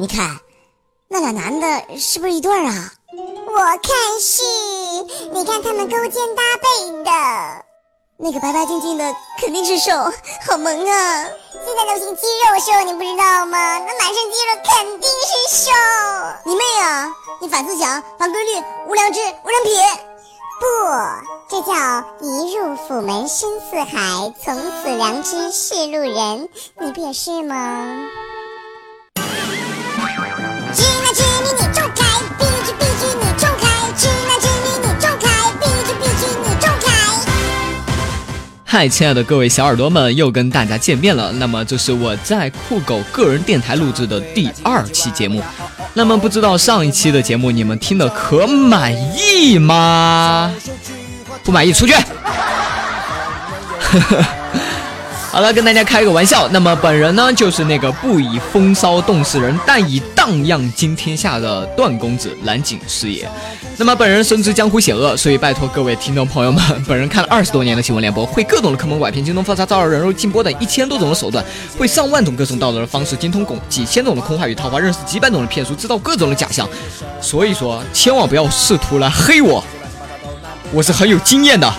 你看，那俩男的是不是一对儿啊？我看是，你看他们勾肩搭背的。那个白白净净的肯定是瘦，好萌啊！现在流行肌肉瘦，你不知道吗？那满身肌肉肯定是瘦。你妹啊！你反思想，反规律，无良知，无人品。不，这叫一入府门深似海，从此良知是路人。你不也是吗？嗨，亲爱的各位小耳朵们，又跟大家见面了。那么这是我在酷狗个人电台录制的第二期节目。那么不知道上一期的节目你们听的可满意吗？不满意出去。好了，跟大家开个玩笑。那么本人呢，就是那个不以风骚动世人，但以荡漾惊天下的段公子蓝景师爷。那么本人深知江湖险恶，所以拜托各位听众朋友们，本人看了二十多年的新闻联播，会各种的坑蒙拐骗、精通封杀、招摇人肉、禁播等一千多种的手段，会上万种各种道德的方式，精通拱几千种的空话与套话，认识几百种的骗术，制造各种的假象。所以说，千万不要试图来黑我，我是很有经验的。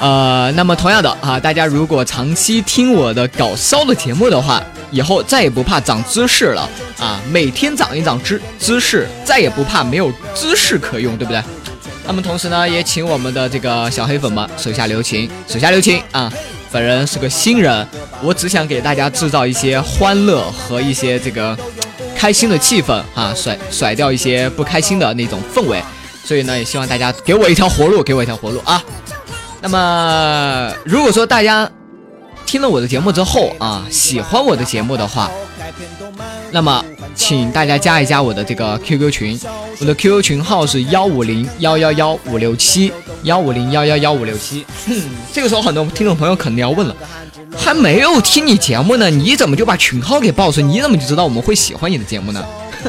呃，那么同样的啊，大家如果长期听我的搞笑的节目的话，以后再也不怕长知识了啊！每天长一长知知识，再也不怕没有知识可用，对不对？那么同时呢，也请我们的这个小黑粉们手下留情，手下留情啊！本人是个新人，我只想给大家制造一些欢乐和一些这个开心的气氛啊，甩甩掉一些不开心的那种氛围。所以呢，也希望大家给我一条活路，给我一条活路啊！那么，如果说大家听了我的节目之后啊，喜欢我的节目的话，那么请大家加一加我的这个 QQ 群，我的 QQ 群号是幺五零幺幺幺五六七幺五零幺幺幺五六七。这个时候，很多听众朋友肯定要问了，还没有听你节目呢，你怎么就把群号给报出？你怎么就知道我们会喜欢你的节目呢？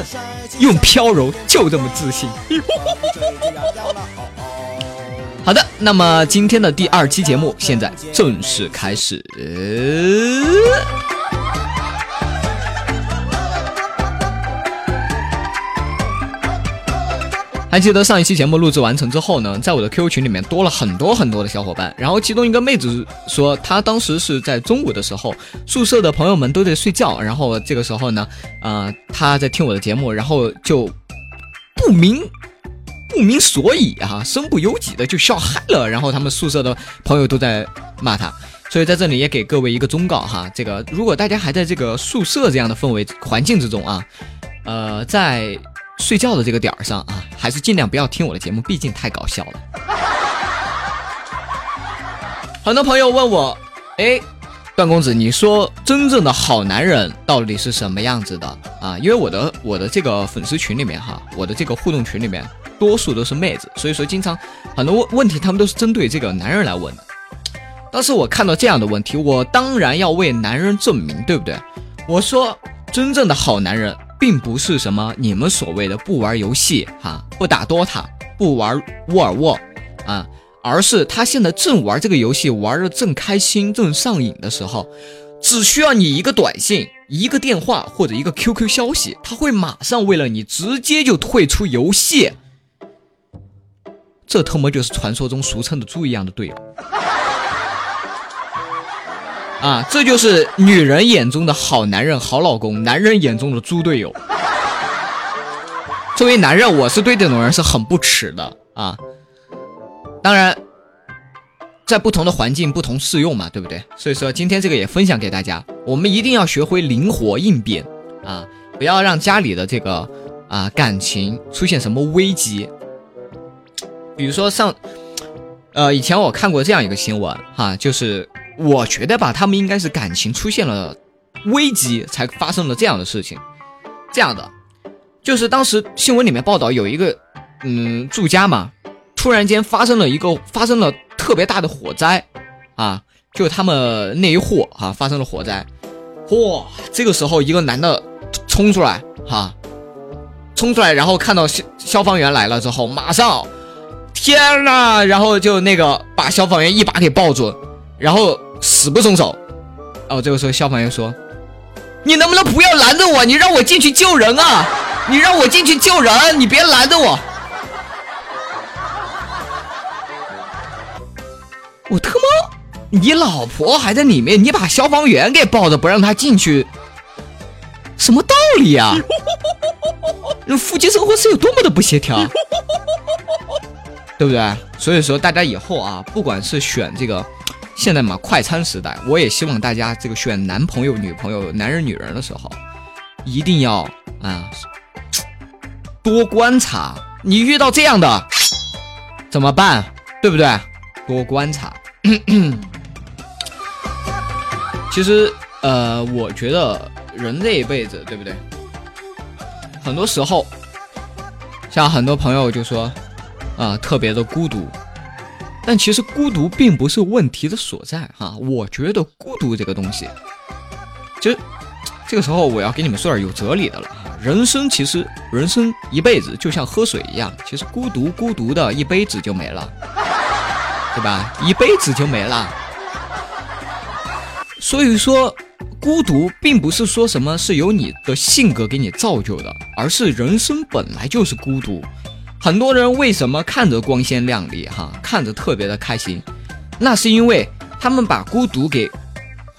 用飘柔就这么自信。好的，那么今天的第二期节目现在正式开始。还记得上一期节目录制完成之后呢，在我的 QQ 群里面多了很多很多的小伙伴，然后其中一个妹子说，她当时是在中午的时候，宿舍的朋友们都在睡觉，然后这个时候呢，啊，她在听我的节目，然后就不明。不明所以啊，身不由己的就笑嗨了，然后他们宿舍的朋友都在骂他，所以在这里也给各位一个忠告哈，这个如果大家还在这个宿舍这样的氛围环境之中啊，呃，在睡觉的这个点儿上啊，还是尽量不要听我的节目，毕竟太搞笑了。很多朋友问我，哎，段公子，你说真正的好男人到底是什么样子的啊？因为我的我的这个粉丝群里面哈，我的这个互动群里面。多数都是妹子，所以说经常很多问问题，他们都是针对这个男人来问的。当时我看到这样的问题，我当然要为男人证明，对不对？我说，真正的好男人，并不是什么你们所谓的不玩游戏哈，不打 DOTA，不玩沃尔沃啊，而是他现在正玩这个游戏，玩的正开心、正上瘾的时候，只需要你一个短信、一个电话或者一个 QQ 消息，他会马上为了你直接就退出游戏。这特么就是传说中俗称的猪一样的队友啊！这就是女人眼中的好男人、好老公，男人眼中的猪队友。作为男人，我是对这种人是很不耻的啊！当然，在不同的环境不同适用嘛，对不对？所以说今天这个也分享给大家，我们一定要学会灵活应变啊！不要让家里的这个啊感情出现什么危机。比如说上，呃，以前我看过这样一个新闻哈，就是我觉得吧，他们应该是感情出现了危机，才发生了这样的事情。这样的，就是当时新闻里面报道有一个嗯住家嘛，突然间发生了一个发生了特别大的火灾啊，就他们那一户哈发生了火灾，嚯，这个时候一个男的冲出来哈，冲出来，然后看到消消防员来了之后，马上。天呐！然后就那个把消防员一把给抱住，然后死不松手。哦，这个时候消防员说：“你能不能不要拦着我？你让我进去救人啊！你让我进去救人，你别拦着我。我他妈，你老婆还在里面，你把消防员给抱着不让他进去，什么道理呀？夫妻生活是有多么的不协调，对不对？所以说大家以后啊，不管是选这个。现在嘛，快餐时代，我也希望大家这个选男朋友、女朋友、男人、女人的时候，一定要啊多观察。你遇到这样的怎么办？对不对？多观察。其实，呃，我觉得人这一辈子，对不对？很多时候，像很多朋友就说，啊，特别的孤独。但其实孤独并不是问题的所在哈，我觉得孤独这个东西，其实这个时候我要给你们说点有哲理的了哈。人生其实人生一辈子就像喝水一样，其实孤独孤独的一杯子就没了，对吧？一杯子就没了。所以说，孤独并不是说什么是由你的性格给你造就的，而是人生本来就是孤独。很多人为什么看着光鲜亮丽，哈，看着特别的开心，那是因为他们把孤独给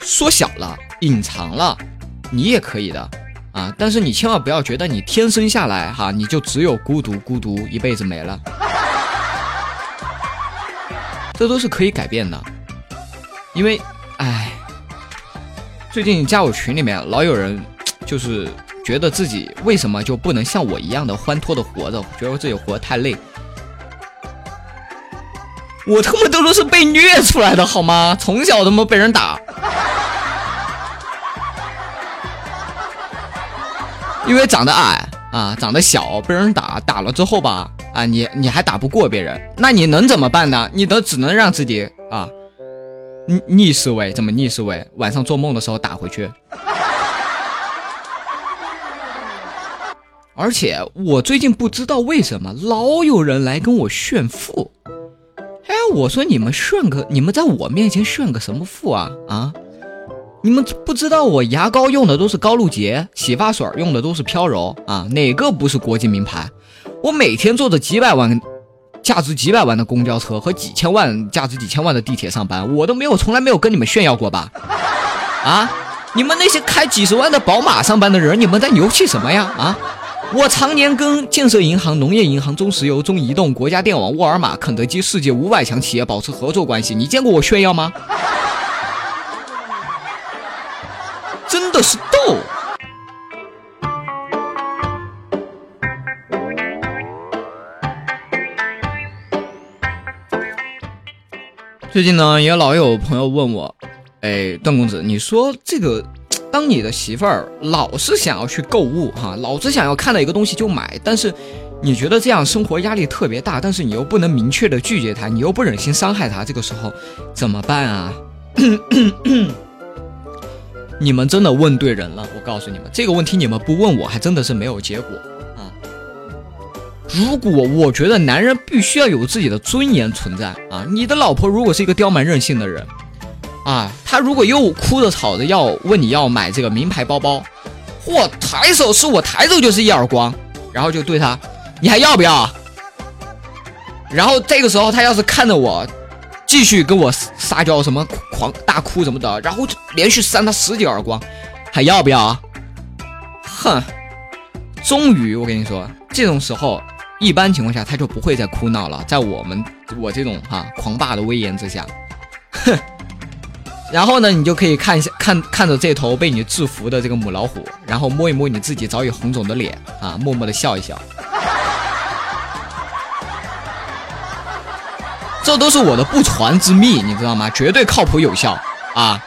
缩小了、隐藏了。你也可以的，啊，但是你千万不要觉得你天生下来，哈，你就只有孤独，孤独一辈子没了，这都是可以改变的。因为，哎，最近加我群里面老有人就是。觉得自己为什么就不能像我一样的欢脱的活着？觉得自己活得太累。我他妈都是被虐出来的，好吗？从小他妈被人打，因为长得矮啊，长得小，被人打，打了之后吧，啊，你你还打不过别人，那你能怎么办呢？你都只能让自己啊逆逆思维，怎么逆思维？晚上做梦的时候打回去。而且我最近不知道为什么老有人来跟我炫富，哎，我说你们炫个，你们在我面前炫个什么富啊啊！你们不知道我牙膏用的都是高露洁，洗发水用的都是飘柔啊，哪个不是国际名牌？我每天坐着几百万、价值几百万的公交车和几千万、价值几千万的地铁上班，我都没有从来没有跟你们炫耀过吧？啊！你们那些开几十万的宝马上班的人，你们在牛气什么呀？啊！我常年跟建设银行、农业银行、中石油、中移动、国家电网、沃尔玛、肯德基世界五百强企业保持合作关系，你见过我炫耀吗？真的是逗。最近呢，也老有朋友问我，哎，段公子，你说这个。当你的媳妇儿老是想要去购物哈，老是想要看到一个东西就买，但是你觉得这样生活压力特别大，但是你又不能明确的拒绝她，你又不忍心伤害她，这个时候怎么办啊？你们真的问对人了，我告诉你们，这个问题你们不问我还真的是没有结果啊。如果我觉得男人必须要有自己的尊严存在啊，你的老婆如果是一个刁蛮任性的人。啊，他如果又哭着吵着要问你要买这个名牌包包，嚯，抬手是我抬手就是一耳光，然后就对他，你还要不要？然后这个时候他要是看着我，继续跟我撒娇什么狂大哭什么的，然后连续扇他十几耳光，还要不要？哼，终于我跟你说，这种时候一般情况下他就不会再哭闹了，在我们我这种哈狂霸的威严之下，哼。然后呢，你就可以看一下，看看着这头被你制服的这个母老虎，然后摸一摸你自己早已红肿的脸啊，默默的笑一笑。这都是我的不传之秘，你知道吗？绝对靠谱有效啊！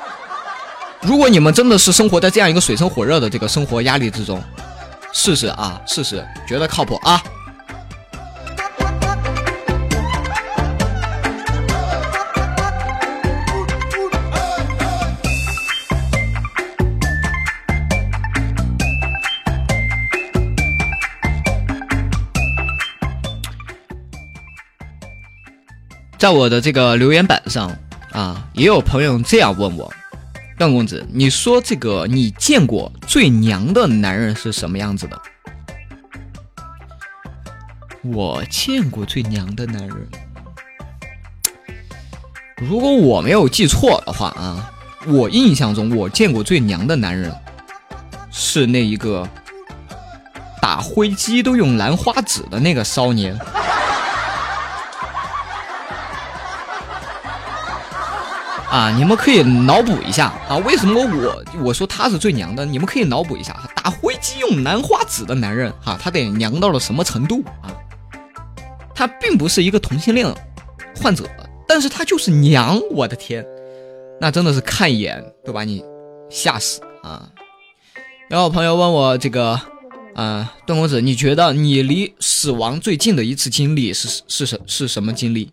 如果你们真的是生活在这样一个水深火热的这个生活压力之中，试试啊，试试，觉得靠谱啊！在我的这个留言板上啊，也有朋友这样问我，段公子，你说这个你见过最娘的男人是什么样子的？我见过最娘的男人，如果我没有记错的话啊，我印象中我见过最娘的男人是那一个打灰机都用兰花指的那个少年。啊，你们可以脑补一下啊，为什么我我说他是最娘的？你们可以脑补一下，打灰机用兰花指的男人哈，他得娘到了什么程度啊？他并不是一个同性恋患者，但是他就是娘，我的天，那真的是看一眼都把你吓死啊！然后朋友问我这个，啊，段公子，你觉得你离死亡最近的一次经历是是什是什么经历？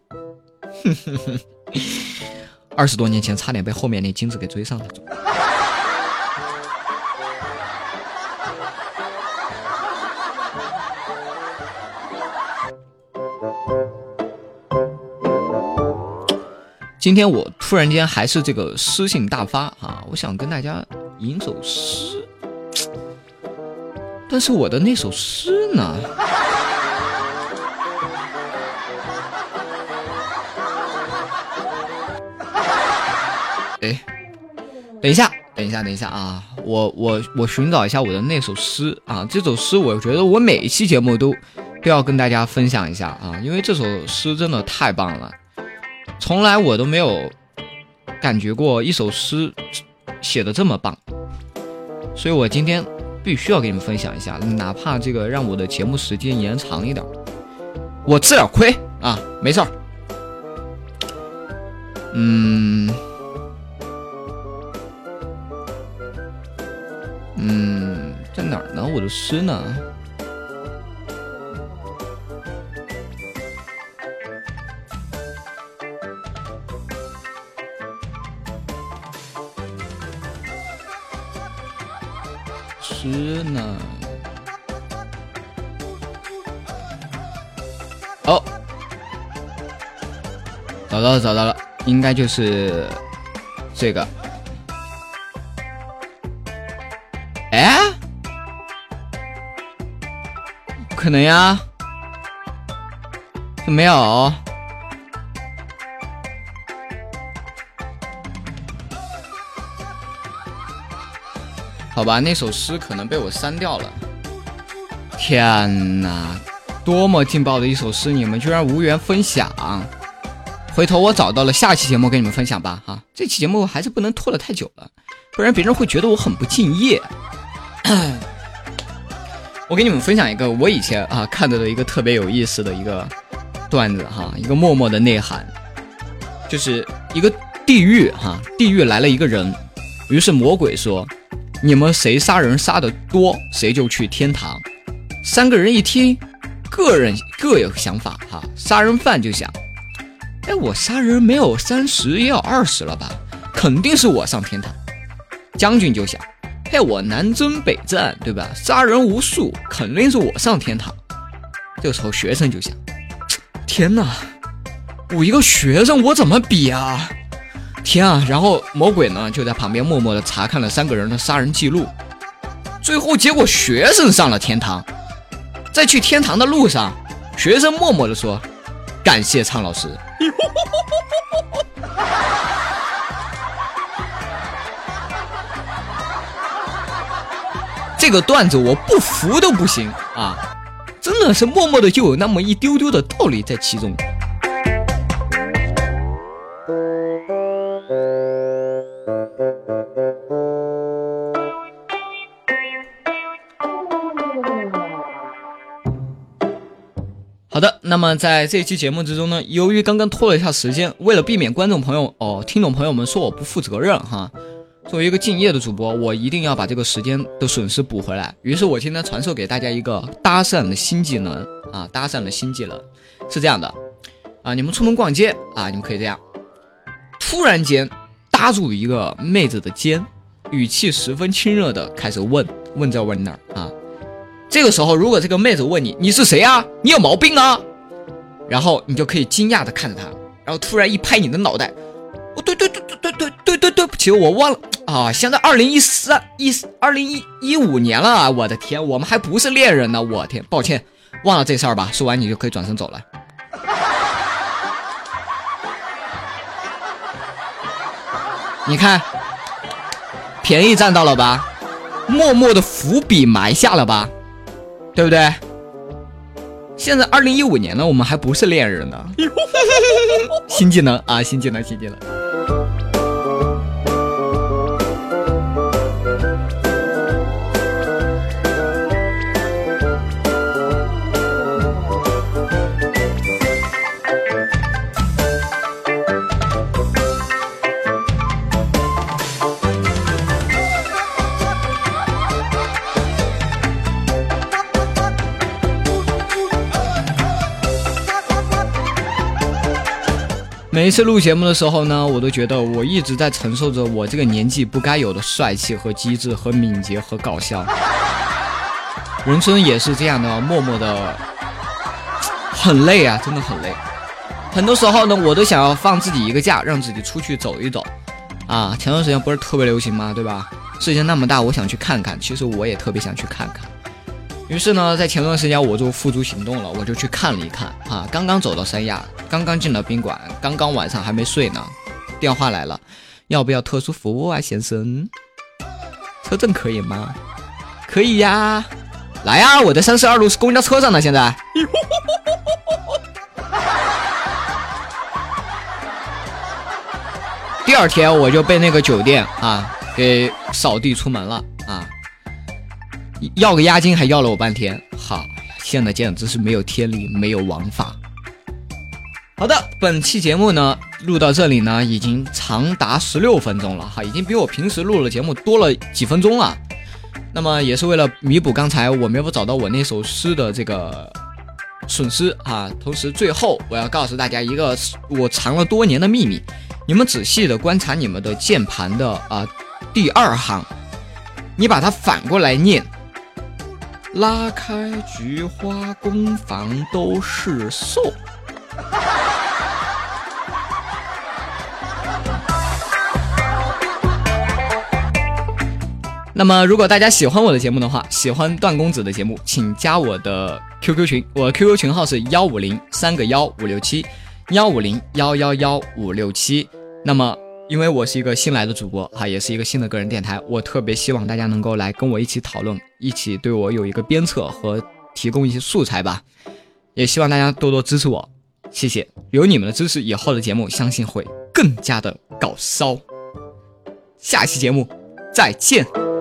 二十多年前，差点被后面那金子给追上了。今天我突然间还是这个诗性大发啊！我想跟大家吟首诗，但是我的那首诗呢？哎，等一下，等一下，等一下啊！我我我寻找一下我的那首诗啊！这首诗我觉得我每一期节目都都要跟大家分享一下啊，因为这首诗真的太棒了。从来我都没有感觉过一首诗写的这么棒，所以我今天必须要给你们分享一下，哪怕这个让我的节目时间延长一点，我吃点亏啊，没事儿。嗯，嗯，在哪儿呢？我的诗呢？诗呢？哦，找到了，找到了，应该就是这个。可能呀，没有。好吧，那首诗可能被我删掉了。天哪，多么劲爆的一首诗，你们居然无缘分享！回头我找到了，下期节目跟你们分享吧。哈，这期节目还是不能拖得太久了，不然别人会觉得我很不敬业。我给你们分享一个我以前啊看到的一个特别有意思的一个段子哈，一个默默的内涵，就是一个地狱哈，地狱来了一个人，于是魔鬼说。你们谁杀人杀的多，谁就去天堂。三个人一听，个人各有想法哈。杀人犯就想，哎，我杀人没有三十也有二十了吧，肯定是我上天堂。将军就想，嘿，我南征北战，对吧？杀人无数，肯定是我上天堂。这个时候学生就想，天哪，我一个学生，我怎么比啊？天啊！然后魔鬼呢就在旁边默默的查看了三个人的杀人记录，最后结果学生上了天堂。在去天堂的路上，学生默默的说：“感谢苍老师。”这个段子我不服都不行啊！真的是默默的就有那么一丢丢的道理在其中。好的，那么在这期节目之中呢，由于刚刚拖了一下时间，为了避免观众朋友哦、听众朋友们说我不负责任哈，作为一个敬业的主播，我一定要把这个时间的损失补回来。于是我今天传授给大家一个搭讪的新技能啊，搭讪的新技能是这样的啊，你们出门逛街啊，你们可以这样，突然间搭住一个妹子的肩，语气十分亲热的开始问问这问那啊。这个时候，如果这个妹子问你你是谁啊？你有毛病啊？然后你就可以惊讶的看着她，然后突然一拍你的脑袋，哦，对对对对对对对对，对不起，我忘了啊！现在二零一三一二零一一五年了啊！我的天，我们还不是恋人呢！我天，抱歉，忘了这事儿吧。说完你就可以转身走了。你看，便宜占到了吧？默默的伏笔埋下了吧？对不对？现在二零一五年了，我们还不是恋人呢。新技能啊，新技能，新技能。每次录节目的时候呢，我都觉得我一直在承受着我这个年纪不该有的帅气和机智和敏捷和搞笑。人生也是这样的，默默的很累啊，真的很累。很多时候呢，我都想要放自己一个假，让自己出去走一走。啊，前段时间不是特别流行吗？对吧？世界那么大，我想去看看。其实我也特别想去看看。于是呢，在前段时间我就付诸行动了，我就去看了一看啊。刚刚走到三亚，刚刚进了宾馆，刚刚晚上还没睡呢，电话来了，要不要特殊服务啊，先生？车证可以吗？可以呀，来呀，我在三十二路是公交车上呢，现在。第二天我就被那个酒店啊给扫地出门了。要个押金还要了我半天，好，现在简直是没有天理，没有王法。好的，本期节目呢录到这里呢，已经长达十六分钟了哈，已经比我平时录的节目多了几分钟了。那么也是为了弥补刚才我没有找到我那首诗的这个损失啊。同时，最后我要告诉大家一个我藏了多年的秘密，你们仔细的观察你们的键盘的啊第二行，你把它反过来念。拉开菊花工房都是瘦。那么，如果大家喜欢我的节目的话，喜欢段公子的节目，请加我的 QQ 群，我 QQ 群号是幺五零三个幺五六七幺五零幺幺幺五六七。那么。因为我是一个新来的主播哈，也是一个新的个人电台，我特别希望大家能够来跟我一起讨论，一起对我有一个鞭策和提供一些素材吧。也希望大家多多支持我，谢谢。有你们的支持，以后的节目相信会更加的搞骚。下期节目再见。